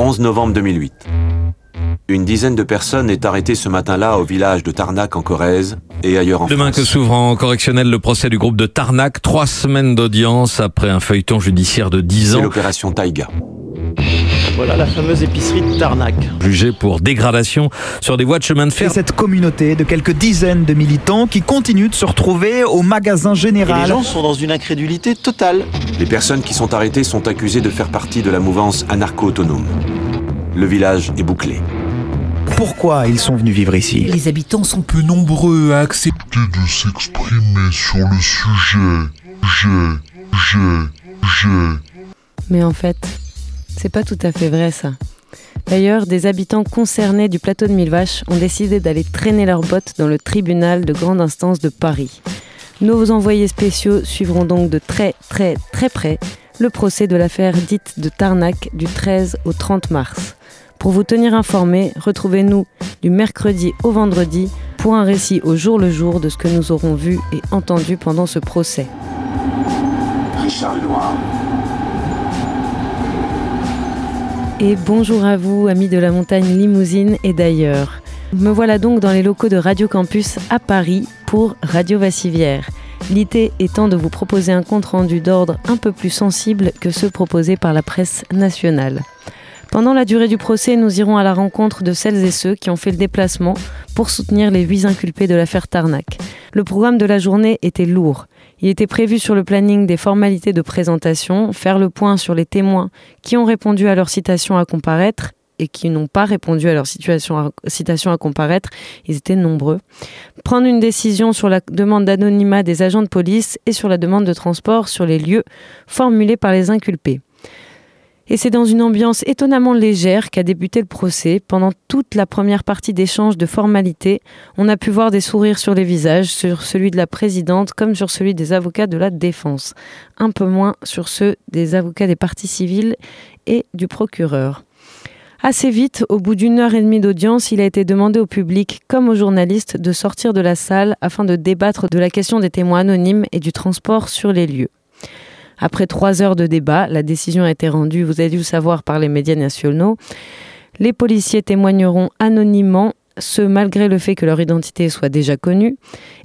11 novembre 2008. Une dizaine de personnes est arrêtée ce matin-là au village de Tarnac en Corrèze et ailleurs en Demain que s'ouvre en correctionnel le procès du groupe de Tarnac, trois semaines d'audience après un feuilleton judiciaire de 10 C'est ans, l'opération Taïga. Voilà la fameuse épicerie de Tarnac. jugé pour dégradation sur des voies de chemin de C'est fer. cette communauté de quelques dizaines de militants qui continuent de se retrouver au magasin Et les général. gens sont dans une incrédulité totale. Les personnes qui sont arrêtées sont accusées de faire partie de la mouvance anarcho-autonome. Le village est bouclé. Pourquoi ils sont venus vivre ici? Les habitants sont peu nombreux à accepter de s'exprimer sur le sujet. J'ai, j'ai, j'ai. Mais en fait, c'est pas tout à fait vrai ça. D'ailleurs, des habitants concernés du plateau de Millevaches ont décidé d'aller traîner leurs bottes dans le tribunal de grande instance de Paris. Nos envoyés spéciaux suivront donc de très très très près le procès de l'affaire dite de Tarnac du 13 au 30 mars. Pour vous tenir informés, retrouvez-nous du mercredi au vendredi pour un récit au jour le jour de ce que nous aurons vu et entendu pendant ce procès. Richard Lenoir. Et bonjour à vous, amis de la montagne limousine et d'ailleurs. Me voilà donc dans les locaux de Radio Campus à Paris pour Radio Vassivière. L'idée étant de vous proposer un compte-rendu d'ordre un peu plus sensible que ceux proposés par la presse nationale. Pendant la durée du procès, nous irons à la rencontre de celles et ceux qui ont fait le déplacement pour soutenir les huit inculpés de l'affaire Tarnac. Le programme de la journée était lourd. Il était prévu sur le planning des formalités de présentation, faire le point sur les témoins qui ont répondu à leur citation à comparaître et qui n'ont pas répondu à leur citation à comparaître, ils étaient nombreux. Prendre une décision sur la demande d'anonymat des agents de police et sur la demande de transport sur les lieux formulés par les inculpés. Et c'est dans une ambiance étonnamment légère qu'a débuté le procès. Pendant toute la première partie d'échange de formalités, on a pu voir des sourires sur les visages, sur celui de la présidente comme sur celui des avocats de la défense. Un peu moins sur ceux des avocats des parties civiles et du procureur. Assez vite, au bout d'une heure et demie d'audience, il a été demandé au public comme aux journalistes de sortir de la salle afin de débattre de la question des témoins anonymes et du transport sur les lieux. Après trois heures de débat, la décision a été rendue, vous avez dû le savoir, par les médias nationaux. Les policiers témoigneront anonymement, ce malgré le fait que leur identité soit déjà connue,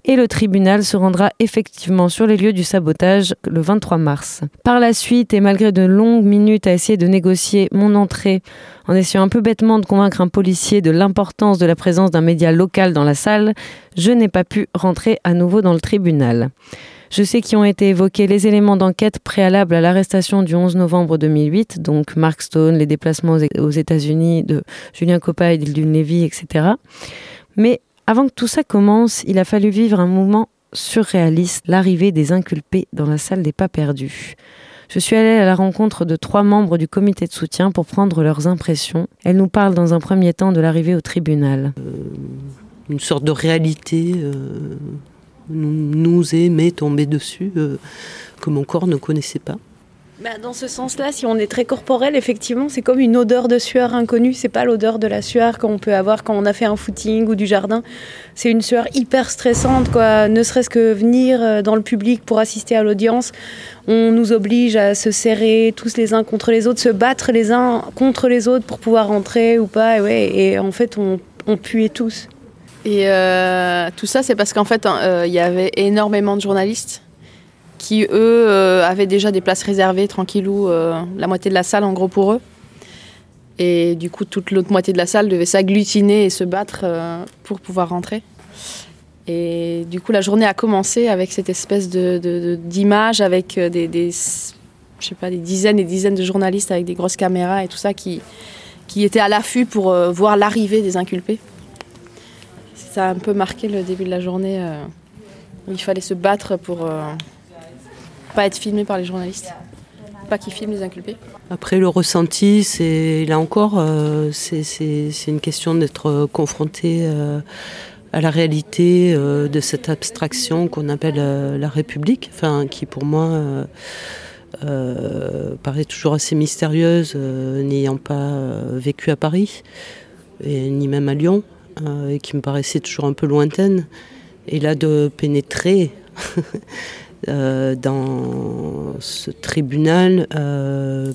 et le tribunal se rendra effectivement sur les lieux du sabotage le 23 mars. Par la suite, et malgré de longues minutes à essayer de négocier mon entrée, en essayant un peu bêtement de convaincre un policier de l'importance de la présence d'un média local dans la salle, je n'ai pas pu rentrer à nouveau dans le tribunal. Je sais qu'y ont été évoqués les éléments d'enquête préalables à l'arrestation du 11 novembre 2008, donc Mark Stone, les déplacements aux- États-Unis de Julien Coppa et d'Ildune Lévy, etc. Mais avant que tout ça commence, il a fallu vivre un moment surréaliste, l'arrivée des inculpés dans la salle des pas perdus. Je suis allée à la rencontre de trois membres du comité de soutien pour prendre leurs impressions. Elles nous parlent dans un premier temps de l'arrivée au tribunal. une sorte de réalité euh, nous, mais tombée dessus euh, que mon corps ne connaissait pas. Bah, dans ce sens-là, si on est très corporel, effectivement, c'est comme une odeur de sueur inconnue. C'est pas l'odeur de la sueur qu'on peut avoir quand on a fait un footing ou du jardin. C'est une sueur hyper stressante, quoi. Ne serait-ce que venir euh, dans le public pour assister à l'audience, on nous oblige à se serrer tous les uns contre les autres, se battre les uns contre les autres pour pouvoir rentrer ou pas. Et, ouais, et en fait, on, on puait tous. Et euh, tout ça, c'est parce qu'en fait, hein, euh, il y avait énormément de journalistes qui, eux, euh, avaient déjà des places réservées, tranquillou, la moitié de la salle, en gros, pour eux. Et du coup, toute l'autre moitié de la salle devait s'agglutiner et se battre pour pouvoir rentrer. Et du coup, la journée a commencé avec cette espèce de, de- d'image, avec des, des, je sais pas, des dizaines et dizaines de journalistes avec des grosses caméras et tout ça qui, qui étaient à l'affût pour voir l'arrivée des inculpés. Ça a un peu marqué le début de la journée. euh, où il fallait se battre pour euh, pas être filmé par les journalistes. Pas qu'ils filment les inculpés. Après, le ressenti, c'est là encore, euh, c'est- une question d'être confronté à la réalité de cette abstraction qu'on appelle la République, enfin, qui pour moi paraît toujours assez mystérieuse, n'ayant pas vécu à Paris, et, ni même à Lyon, euh, et qui me paraissait toujours un peu lointaine. Et là, de pénétrer euh, dans ce tribunal, euh,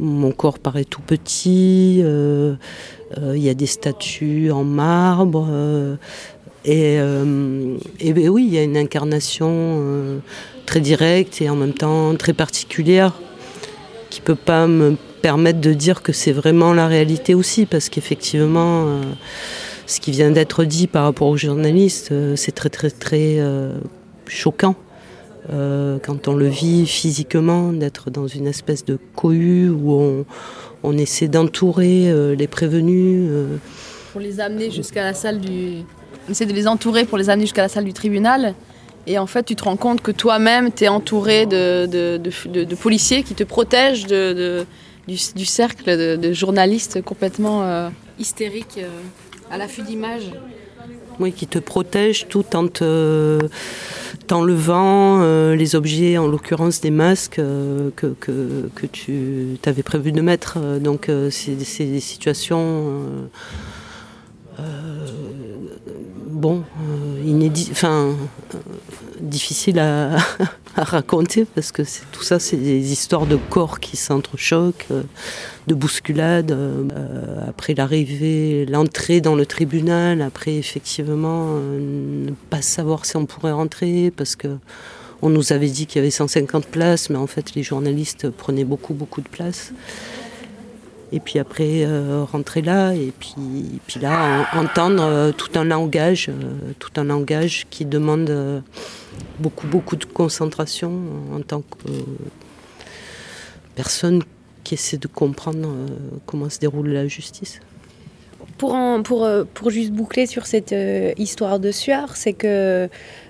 mon corps paraît tout petit, il y a des statues en marbre. et, oui, il y a une incarnation très directe et en même temps très particulière qui peut pas me permettre de dire que c'est vraiment la réalité aussi, parce qu'effectivement, euh, ce qui vient d'être dit par rapport aux journalistes, euh, c'est très très très euh, choquant. quand on le vit physiquement, d'être dans une espèce de cohue où on, on essaie d'entourer les prévenus. Pour les amener jusqu'à la salle du... On essaie de les entourer pour les amener jusqu'à la salle du tribunal. Et en fait, tu te rends compte que toi-même, tu es entouré de, de, de, policiers qui te protègent du, du, cercle de, journalistes complètement euh, hystériques, euh, à l'affût d'images. Oui, qui te protègent tout en t'enlevant euh, les objets, en l'occurrence des masques que, que, tu avais prévu de mettre. Donc, c'est des situations bon, inédit, enfin, difficile à, raconter parce que tout ça, c'est des histoires de corps qui s'entrechoquent, euh, de bousculades. Euh, après l'arrivée, l'entrée dans le tribunal, après effectivement euh, ne pas savoir si on pourrait rentrer parce que on nous avait dit qu'il y avait 150 places, mais en fait les journalistes prenaient beaucoup beaucoup de places. Et puis après, rentrer là, et puis, puis là, entendre tout un langage, tout un langage qui demande beaucoup, beaucoup de concentration en tant que personne qui essaie de comprendre euh, comment se déroule la justice. Pour, pour, euh, pour juste boucler sur cette euh, histoire de sueur, c'est que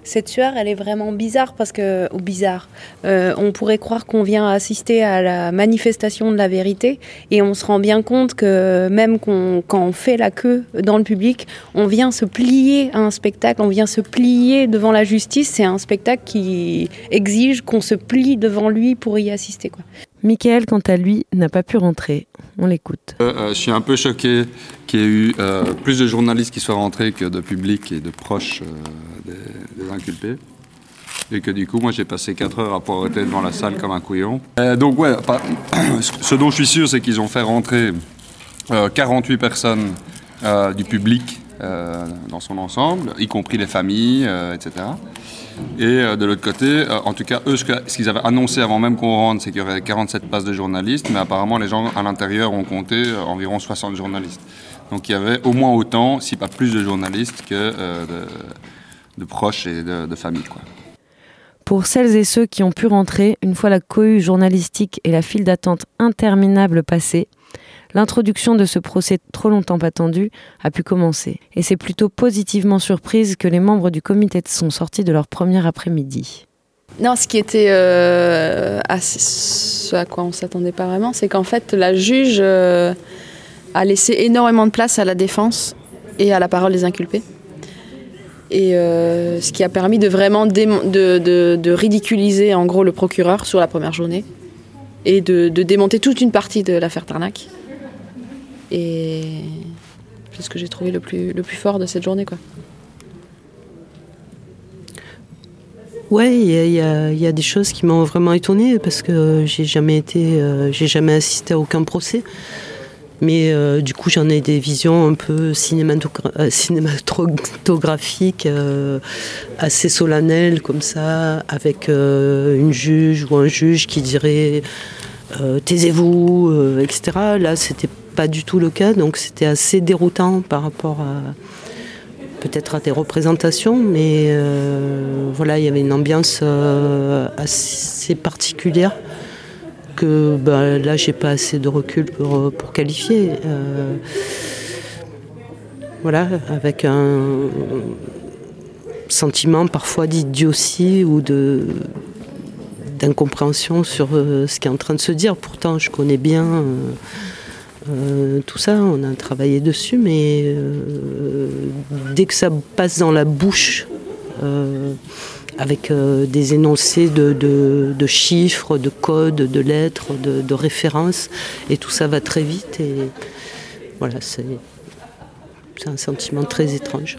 cette sueur, elle est vraiment bizarre parce que, ou bizarre, euh, on pourrait croire qu'on vient assister à la manifestation de la vérité et on se rend bien compte que même quand on fait la queue dans le public, on vient se plier à un spectacle, on vient se plier devant la justice. C'est un spectacle qui exige qu'on se plie devant lui pour y assister. Quoi. Michael, quant à lui, n'a pas pu rentrer. On l'écoute. Euh, euh, je suis un peu choqué qu'il y ait eu euh, plus de journalistes qui soient rentrés que de public et de proches des, inculpés. Et que du coup, moi, j'ai passé 4 heures à être devant la salle comme un couillon. donc, ouais, ce dont je suis sûr, c'est qu'ils ont fait rentrer 48 personnes du public dans son ensemble, y compris les familles, etc. Et euh, de l'autre côté, euh, en tout cas, eux, ce qu'ils avaient annoncé avant même qu'on rentre, c'est qu'il y aurait 47 places de journalistes, mais apparemment, les gens à l'intérieur ont compté euh, environ 60 journalistes. Donc il y avait au moins autant, si pas plus de journalistes que de, proches et de, de. Quoi. Pour celles et ceux qui ont pu rentrer, une fois la cohue journalistique et la file d'attente interminable passée, l'introduction de ce procès trop longtemps attendu a pu commencer. Et c'est plutôt positivement surprise que les membres du comité sont sortis de leur premier après-midi. Non, ce qui était euh, ce à quoi on s'attendait pas vraiment, c'est qu'en fait la juge euh, a laissé énormément de place à la défense et à la parole des inculpés. Et euh, ce qui a permis de vraiment de, ridiculiser en gros le procureur sur la première journée et de, démonter toute une partie de l'affaire Tarnac. Et c'est ce que j'ai trouvé le plus, le plus fort de cette journée. Quoi. Ouais, il y, a des choses qui m'ont vraiment étonnée parce que j'ai jamais été, euh, j'ai jamais assisté à aucun procès. Mais euh, du coup, j'en ai des visions un peu euh, cinématographiques, assez solennelles comme ça, avec une juge ou un juge qui dirait taisez-vous, etc. Là, c'était pas du tout le cas, donc c'était assez déroutant par rapport à peut-être à des représentations, mais euh, voilà, il y avait une ambiance euh, assez particulière que bah, là j'ai pas assez de recul pour, pour qualifier. Euh, voilà, avec un sentiment parfois d'idiotie ou de d'incompréhension sur ce qui est en train de se dire. Pourtant, je connais bien euh, tout ça, on a travaillé dessus, mais euh, dès que ça passe dans la bouche, euh, avec des énoncés de, chiffres, de codes, de lettres, de, références, et tout ça va très vite, et voilà, c'est un sentiment très étrange.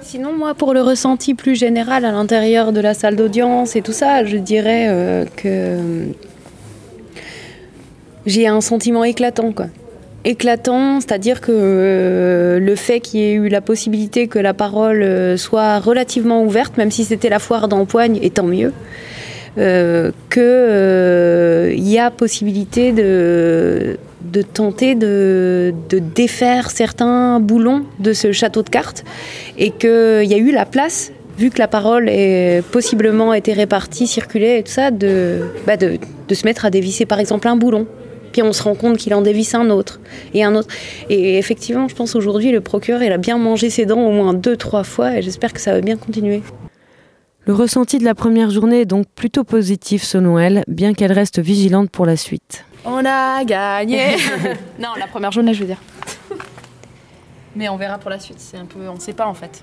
Sinon, moi, pour le ressenti plus général à l'intérieur de la salle d'audience et tout ça, je dirais que j'ai un sentiment éclatant, quoi. Éclatant, c'est-à-dire que euh, le fait qu'il y ait eu la possibilité que la parole euh, soit relativement ouverte, même si c'était la foire d'empoigne, et tant mieux, euh, qu'il y a possibilité de, tenter de, défaire certains boulons de ce château de cartes, et qu'il y a eu la place vu que la parole est possiblement été répartie, circulée et tout ça, bah de se mettre à dévisser par exemple un boulon. Puis on se rend compte qu'il en dévisse un autre et un autre. Et effectivement, je pense aujourd'hui, le procureur, il a bien mangé ses dents au moins deux, trois fois et j'espère que ça va bien continuer. Le ressenti de la première journée est donc plutôt positif selon elle, bien qu'elle reste vigilante pour la suite. On a gagné Non, la première journée, je veux dire. Mais on verra pour la suite, c'est un peu... On sait pas en fait.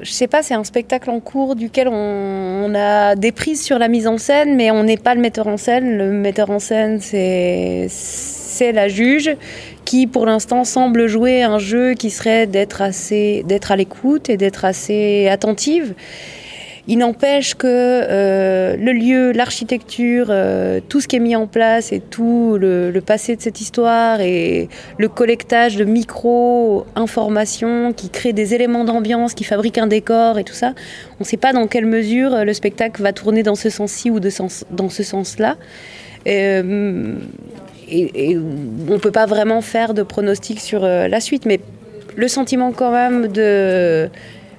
Je sais pas, c'est un spectacle en cours duquel on, a des prises sur la mise en scène, mais on n'est pas le metteur en scène. Le metteur en scène, c'est c'est la juge qui, pour l'instant, semble jouer un jeu qui serait d'être assez d'être à l'écoute et d'être assez attentive. Il n'empêche que euh, le lieu, l'architecture, euh, tout ce qui est mis en place et tout le, passé de cette histoire et le collectage de micro-informations qui créent des éléments d'ambiance, qui fabriquent un décor et tout ça, on ne sait pas dans quelle mesure le spectacle va tourner dans ce sens-ci ou dans ce sens-là. Euh, et, on ne peut pas vraiment faire de pronostic sur la suite, mais le sentiment quand même de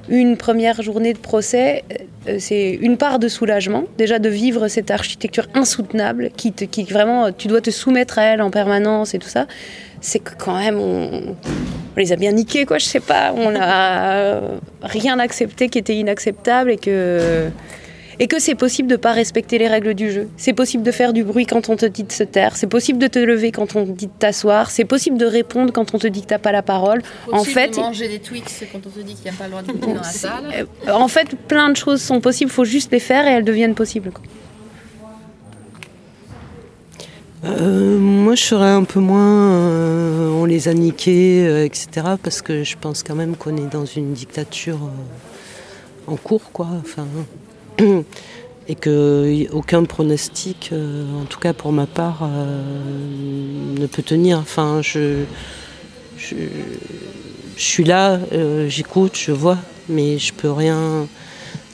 une première journée de procès, c'est une part de soulagement, déjà de vivre cette architecture insoutenable qui, te, vraiment, tu dois te soumettre à elle en permanence et tout ça. C'est que quand même, on, on, les a bien niqués, quoi, je sais pas. On n'a rien accepté qui était inacceptable et que et que c'est possible de ne pas respecter les règles du jeu. C'est possible de faire du bruit quand on te dit de se taire, c'est possible de te lever quand on te dit de t'asseoir, c'est possible de répondre quand on te dit que t'as pas la parole. En fait, de manger des Twix quand on te dit qu'il n'y a pas le droit de dans la salle. En fait, plein de choses sont possibles, il faut juste les faire et elles deviennent possibles. Quoi. Euh, moi, je serais un peu moins. Euh, on les a niqués, euh, etc. Parce que je pense quand même qu'on est dans une dictature euh, en cours, quoi. Enfin, et que aucun pronostic, euh, en tout cas pour ma part, euh, ne peut tenir. Enfin, je, suis là, euh, j'écoute, je vois, mais je peux rien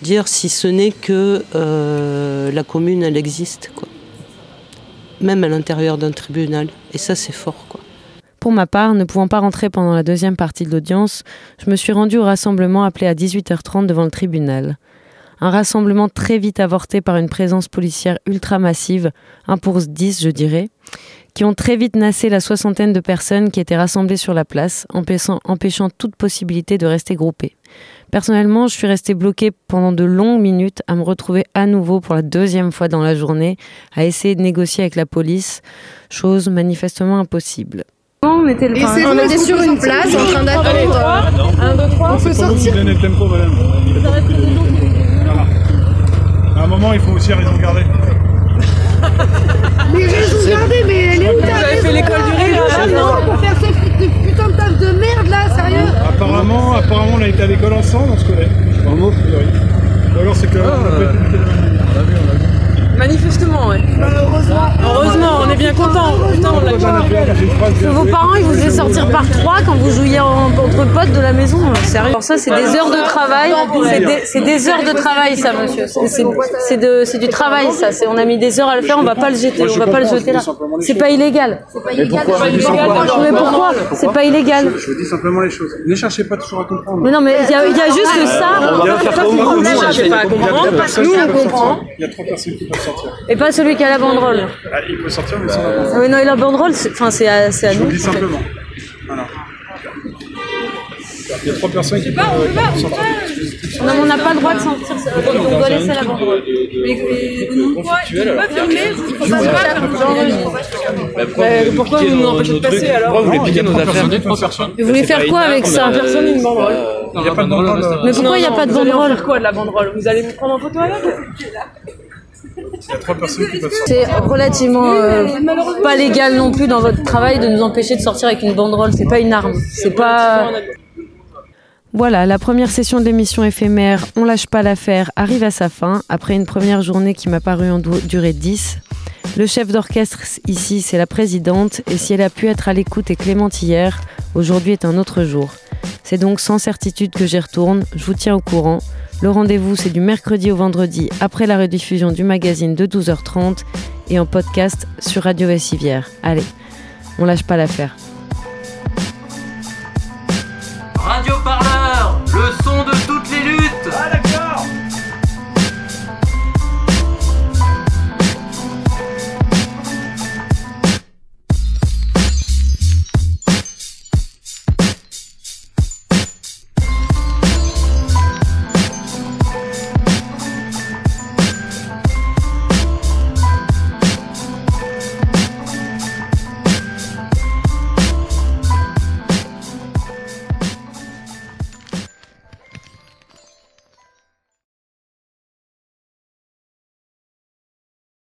dire si ce n'est que euh, la commune, elle existe, quoi. Même à l'intérieur d'un tribunal, et ça, c'est fort, quoi. Pour ma part, ne pouvant pas rentrer pendant la deuxième partie de l'audience, je me suis rendue au rassemblement appelé à 18h30 devant le tribunal. Un rassemblement très vite avorté par une présence policière ultra massive, 1 pour 10 je dirais, qui ont très vite nassé la soixantaine de personnes qui étaient rassemblées sur la place, empêchant, empêchant toute possibilité de rester groupées. Personnellement, je suis restée bloquée pendant de longues minutes à me retrouver à nouveau pour la deuxième fois dans la journée à essayer de négocier avec la police, chose manifestement impossible. On était, le enfin, on était sur une place en train d'attendre. 1, 2, 3, on peut sortir. Donner le tempo, madame. Voilà. À un moment, il faut aussi raison garder. mais raison garder, mais elle est où Vous avez fait l'école du rire là, non Pour faire ce putain de taf de merde là, sérieux Apparemment, apparemment, on a été à l'école ensemble, on se connaît. Vraiment, Ou alors c'est que. Ah, on a vu, on l'a vu. Manifestement, ouais. Heureusement. On est bien content. Putain, on l'a que vos parents, ils vous faisaient sortir par trois quand vous jouiez en, entre potes de la maison. Sérieux. Alors ça, c'est des heures de travail. C'est des, des, heures de travail, ça, monsieur. C'est de, c'est du travail, ça. On a mis des heures à le faire. On va pas le jeter. On va pas le jeter là. C'est pas illégal. C'est pas illégal. Mais pourquoi C'est pas illégal. Je vous dis simplement les choses. Ne cherchez pas toujours à comprendre. Mais non, mais il y, y, a juste que ça. Ne cherchez pas à comprendre. Nous, on comprend. Il y a trois personnes qui peuvent sortir. Et pas celui qui a la banderole. Ah, il peut sortir, mais sans la banderole. Ah, mais non, et la banderole, c'est à, à nous. Je vous le dis simplement. Voilà. Il y a trois personnes qui peuvent, sortir. Non, mais on n'a pas le droit de sortir. On doit laisser la banderole. Mais, pas filmer pas faire Pourquoi vous nous empêchez de passer alors Vous voulez piquer nos affaires Vous voulez faire quoi avec ça Personne une banderole. Il n'y a pas de banderole. Mais pourquoi il n'y a pas de Vous allez banderole faire quoi de la banderole Vous allez vous prendre en photo avec Il y a trois personnes qui peuvent sortir. C'est relativement euh, pas légal non plus dans votre travail de nous empêcher de sortir avec une banderole. C'est pas une arme. C'est pas. Voilà, la première session de l'émission éphémère On lâche pas l'affaire arrive à sa fin après une première journée qui m'a paru en durée 10. Le chef d'orchestre ici, c'est la présidente, et si elle a pu être à l'écoute et clémente hier, aujourd'hui est un autre jour. C'est donc sans certitude que j'y retourne, je vous tiens au courant. Le rendez-vous, c'est du mercredi au vendredi après la rediffusion du magazine de 12h30 et en podcast sur Radio Vassivière. Allez, on lâche pas l'affaire.